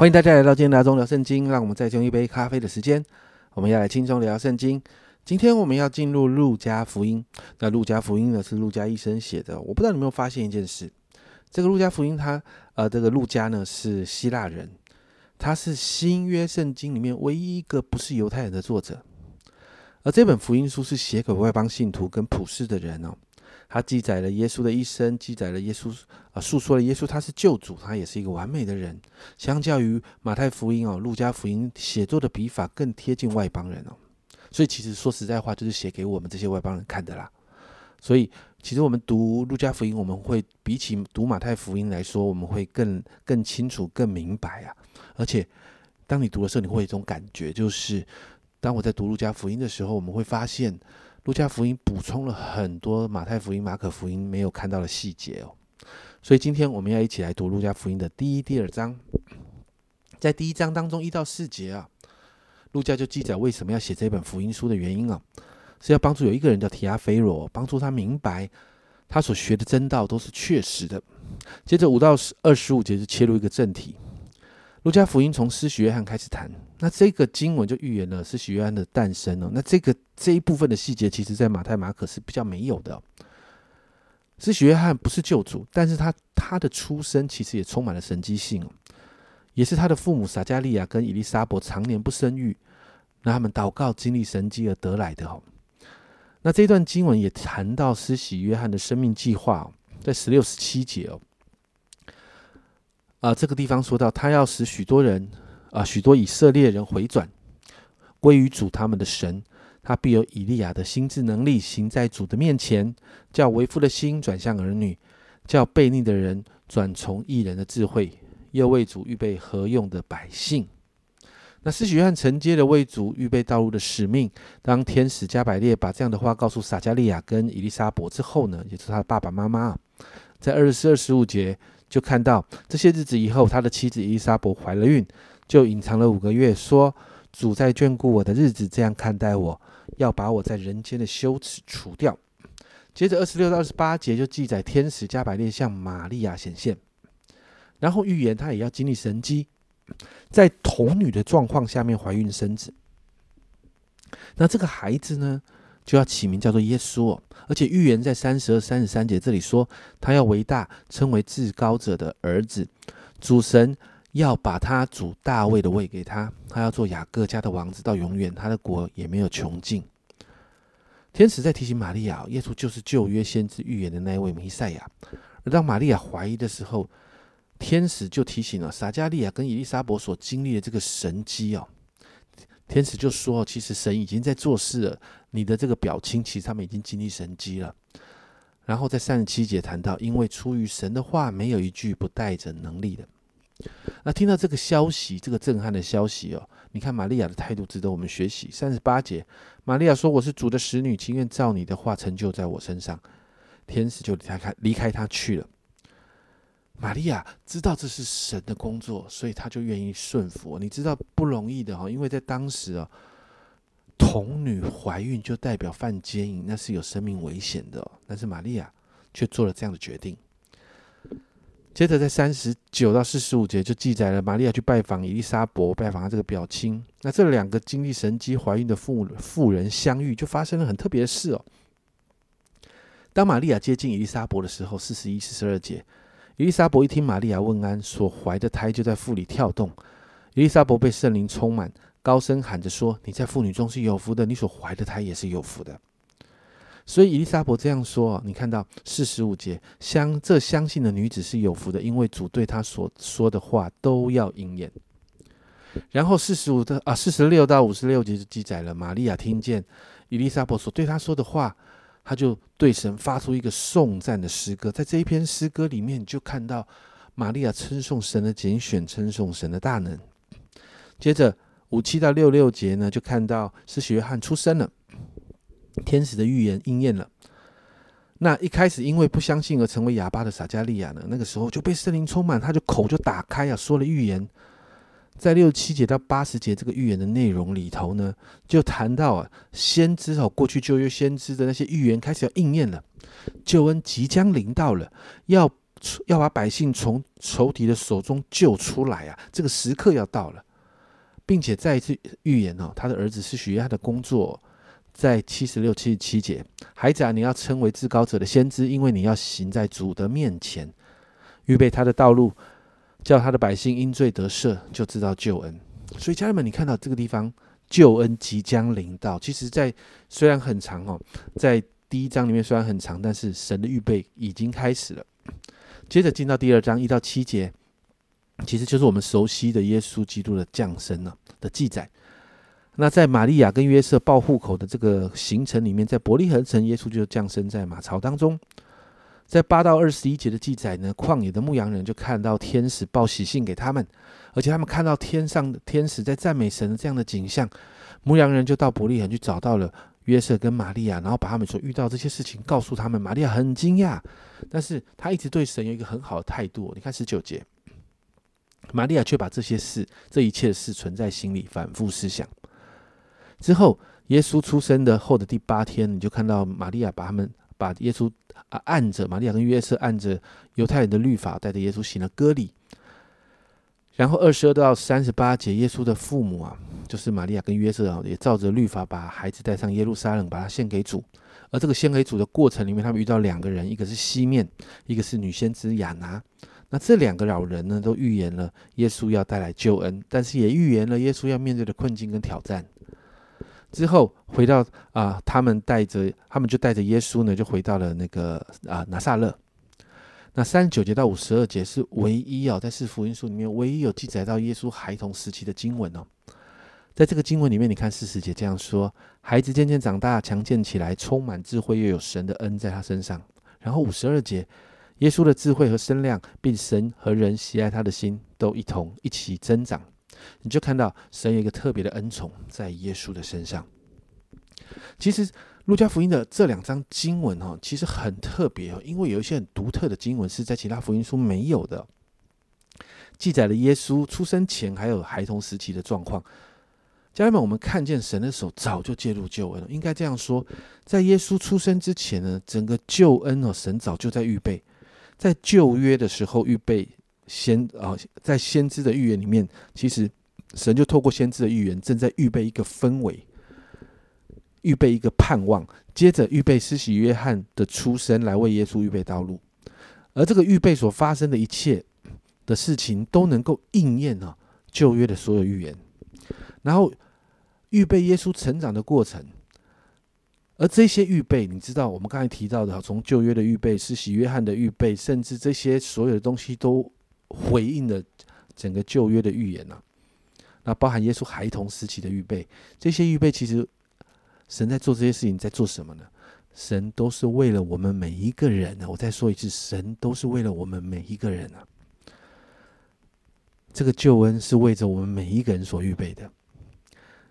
欢迎大家来到今天的中聊圣经，让我们再用一杯咖啡的时间，我们要来轻松聊圣经。今天我们要进入路加福音，那路加福音呢是路加医生写的。我不知道你有没有发现一件事，这个路加福音，他呃，这个路加呢是希腊人，他是新约圣经里面唯一一个不是犹太人的作者，而这本福音书是写给外邦信徒跟普世的人哦。他记载了耶稣的一生，记载了耶稣啊，诉说了耶稣他是救主，他也是一个完美的人。相较于马太福音哦，路加福音写作的笔法更贴近外邦人哦，所以其实说实在话，就是写给我们这些外邦人看的啦。所以其实我们读路加福音，我们会比起读马太福音来说，我们会更更清楚、更明白啊。而且当你读的时候，你会有一种感觉，就是当我在读路加福音的时候，我们会发现。路加福音补充了很多马太福音、马可福音没有看到的细节哦，所以今天我们要一起来读路加福音的第一、第二章。在第一章当中一到四节啊，路加就记载为什么要写这本福音书的原因啊，是要帮助有一个人叫提阿菲罗，帮助他明白他所学的真道都是确实的。接着五到十二十五节就切入一个正题。路加福音从施洗约翰开始谈，那这个经文就预言了施洗约翰的诞生哦。那这个这一部分的细节，其实在马太、马可是比较没有的。施洗约翰不是救主，但是他他的出生其实也充满了神迹性，也是他的父母撒加利亚跟伊丽莎伯常年不生育，那他们祷告经历神迹而得来的哦。那这段经文也谈到施洗约翰的生命计划，在十六、十七节哦。啊，这个地方说到，他要使许多人，啊，许多以色列人回转归于主他们的神，他必有以利亚的心智能力行在主的面前，叫为父的心转向儿女，叫悖逆的人转从异人的智慧，又为主预备合用的百姓。那施洗约翰承接了为主预备道路的使命。当天使加百列把这样的话告诉撒加利亚跟以利沙伯之后呢，也是他的爸爸妈妈，在二十四、二十五节。就看到这些日子以后，他的妻子伊莎伯怀了孕，就隐藏了五个月，说主在眷顾我的日子这样看待我，要把我在人间的羞耻除掉。接着二十六到二十八节就记载天使加百列向玛利亚显现，然后预言他也要经历神迹，在童女的状况下面怀孕生子。那这个孩子呢？就要起名叫做耶稣，哦而且预言在三十二、三十三节这里说，他要为大，称为至高者的儿子，主神要把他主大卫的位给他，他要做雅各家的王子到永远，他的国也没有穷尽。天使在提醒玛利亚，耶稣就是旧约先知预言的那一位弥赛亚。而当玛利亚怀疑的时候，天使就提醒了撒加利亚跟伊丽莎伯所经历的这个神机哦。天使就说：“其实神已经在做事了，你的这个表亲，其实他们已经经历神迹了。”然后在三十七节谈到，因为出于神的话，没有一句不带着能力的。那听到这个消息，这个震撼的消息哦，你看玛利亚的态度值得我们学习。三十八节，玛利亚说：“我是主的使女，情愿照你的话成就在我身上。”天使就离开离开他去了。玛利亚知道这是神的工作，所以她就愿意顺服。你知道不容易的哈，因为在当时啊，童女怀孕就代表犯奸淫，那是有生命危险的。但是玛利亚却做了这样的决定。接着在三十九到四十五节就记载了玛利亚去拜访伊丽莎伯，拜访她这个表亲。那这两个经历神机怀孕的妇妇人相遇，就发生了很特别的事哦。当玛利亚接近伊丽莎伯的时候，四十一、四十二节。伊丽莎伯一听玛利亚问安，所怀的胎就在腹里跳动。伊丽莎伯被圣灵充满，高声喊着说：“你在妇女中是有福的，你所怀的胎也是有福的。”所以伊丽莎伯这样说：“你看到四十五节，相这相信的女子是有福的，因为主对她所说的话都要应验。”然后四十五的啊，四十六到五十六节就记载了玛利亚听见伊丽莎伯所对她说的话。他就对神发出一个颂赞的诗歌，在这一篇诗歌里面，就看到玛利亚称颂神的拣选，称颂神的大能。接着五七到六六节呢，就看到施洗约翰出生了，天使的预言应验了。那一开始因为不相信而成为哑巴的撒加利亚呢，那个时候就被圣灵充满，他就口就打开啊，说了预言。在六七节到八十节这个预言的内容里头呢，就谈到啊，先知哦，过去旧约先知的那些预言开始要应验了，救恩即将临到了，要要把百姓从仇敌的手中救出来啊！这个时刻要到了，并且再一次预言哦，他的儿子是许约翰的工作，在七十六、七十七节，孩子啊，你要称为至高者的先知，因为你要行在主的面前，预备他的道路，叫他的百姓因罪得赦，就知道救恩。所以家人们，你看到这个地方，救恩即将临到。其实，在虽然很长哦，在第一章里面虽然很长，但是神的预备已经开始了。接着进到第二章一到七节，其实就是我们熟悉的耶稣基督的降生了的记载。那在玛利亚跟约瑟报户口的这个行程里面，在伯利恒城，耶稣就降生在马槽当中。在八到二十一节的记载呢，旷野的牧羊人就看到天使报喜信给他们，而且他们看到天上天使在赞美神的这样的景象，牧羊人就到伯利恒去找到了。约瑟跟玛利亚，然后把他们所遇到这些事情告诉他们。玛利亚很惊讶，但是他一直对神有一个很好的态度。你看十九节，玛利亚却把这些事、这一切事存在心里，反复思想。之后，耶稣出生的后的第八天，你就看到玛利亚把他们把耶稣啊按着，玛利亚跟约瑟按着犹太人的律法，带着耶稣行了割礼。然后二十二到三十八节，耶稣的父母啊，就是玛利亚跟约瑟啊，也照着律法把孩子带上耶路撒冷，把他献给主。而这个献给主的过程里面，他们遇到两个人，一个是西面，一个是女先知亚拿。那这两个老人呢，都预言了耶稣要带来救恩，但是也预言了耶稣要面对的困境跟挑战。之后回到啊，他们带着他们就带着耶稣呢，就回到了那个啊拿撒勒。那三十九节到五十二节是唯一哦，在四福音书里面唯一有记载到耶稣孩童时期的经文哦。在这个经文里面，你看四十节这样说：孩子渐渐长大，强健起来，充满智慧，又有神的恩在他身上。然后五十二节，耶稣的智慧和身量，并神和人喜爱他的心，都一同一起增长。你就看到神有一个特别的恩宠在耶稣的身上。其实。路加福音的这两章经文哈，其实很特别哦，因为有一些很独特的经文是在其他福音书没有的，记载了耶稣出生前还有孩童时期的状况。家人们，我们看见神的手早就介入救恩了。应该这样说，在耶稣出生之前呢，整个救恩哦，神早就在预备，在旧约的时候预备先啊，在先知的预言里面，其实神就透过先知的预言，正在预备一个氛围。预备一个盼望，接着预备施洗约翰的出生来为耶稣预备道路，而这个预备所发生的一切的事情都能够应验了旧约的所有预言，然后预备耶稣成长的过程，而这些预备，你知道我们刚才提到的，从旧约的预备、施洗约翰的预备，甚至这些所有的东西都回应了整个旧约的预言呐。那包含耶稣孩童时期的预备，这些预备其实。神在做这些事情，在做什么呢？神都是为了我们每一个人呢。我再说一次，神都是为了我们每一个人啊。这个救恩是为着我们每一个人所预备的，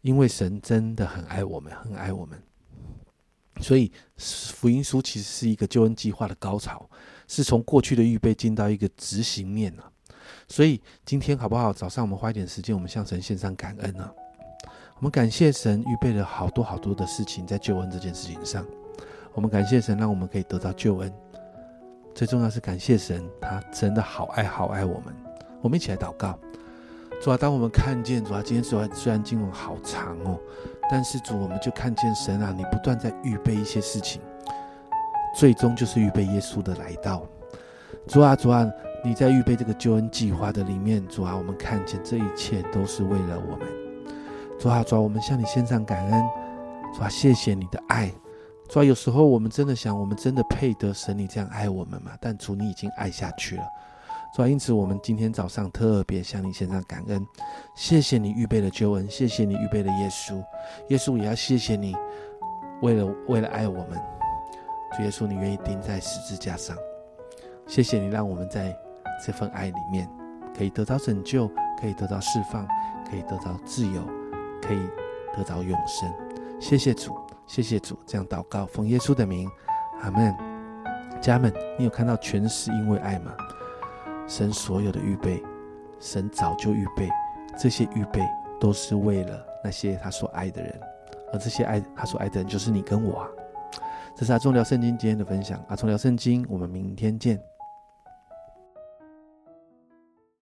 因为神真的很爱我们，很爱我们。所以福音书其实是一个救恩计划的高潮，是从过去的预备进到一个执行面了。所以今天好不好？早上我们花一点时间，我们向神献上感恩呢。我们感谢神预备了好多好多的事情在救恩这件事情上，我们感谢神让我们可以得到救恩。最重要是感谢神，他真的好爱好爱我们。我们一起来祷告，主啊，当我们看见主啊，今天虽然虽然经文好长哦，但是主我们就看见神啊，你不断在预备一些事情，最终就是预备耶稣的来到。主啊，主啊，你在预备这个救恩计划的里面，主啊，我们看见这一切都是为了我们。主啊，主啊，我们向你献上感恩。主啊，谢谢你的爱。主啊，有时候我们真的想，我们真的配得神你这样爱我们吗？但主，你已经爱下去了。主啊，因此我们今天早上特别向你献上感恩。谢谢你预备了救恩，谢谢你预备了耶稣。耶稣也要谢谢你，为了为了爱我们，主耶稣，你愿意钉在十字架上。谢谢你让我们在这份爱里面可以得到拯救，可以得到释放，可以得到自由。可以得到永生，谢谢主，谢谢主，这样祷告，奉耶稣的名，阿门。家们，你有看到全是因为爱吗？神所有的预备，神早就预备，这些预备都是为了那些他所爱的人，而这些爱他所爱的人就是你跟我啊。这是阿忠聊圣经今天的分享，阿忠聊圣经，我们明天见。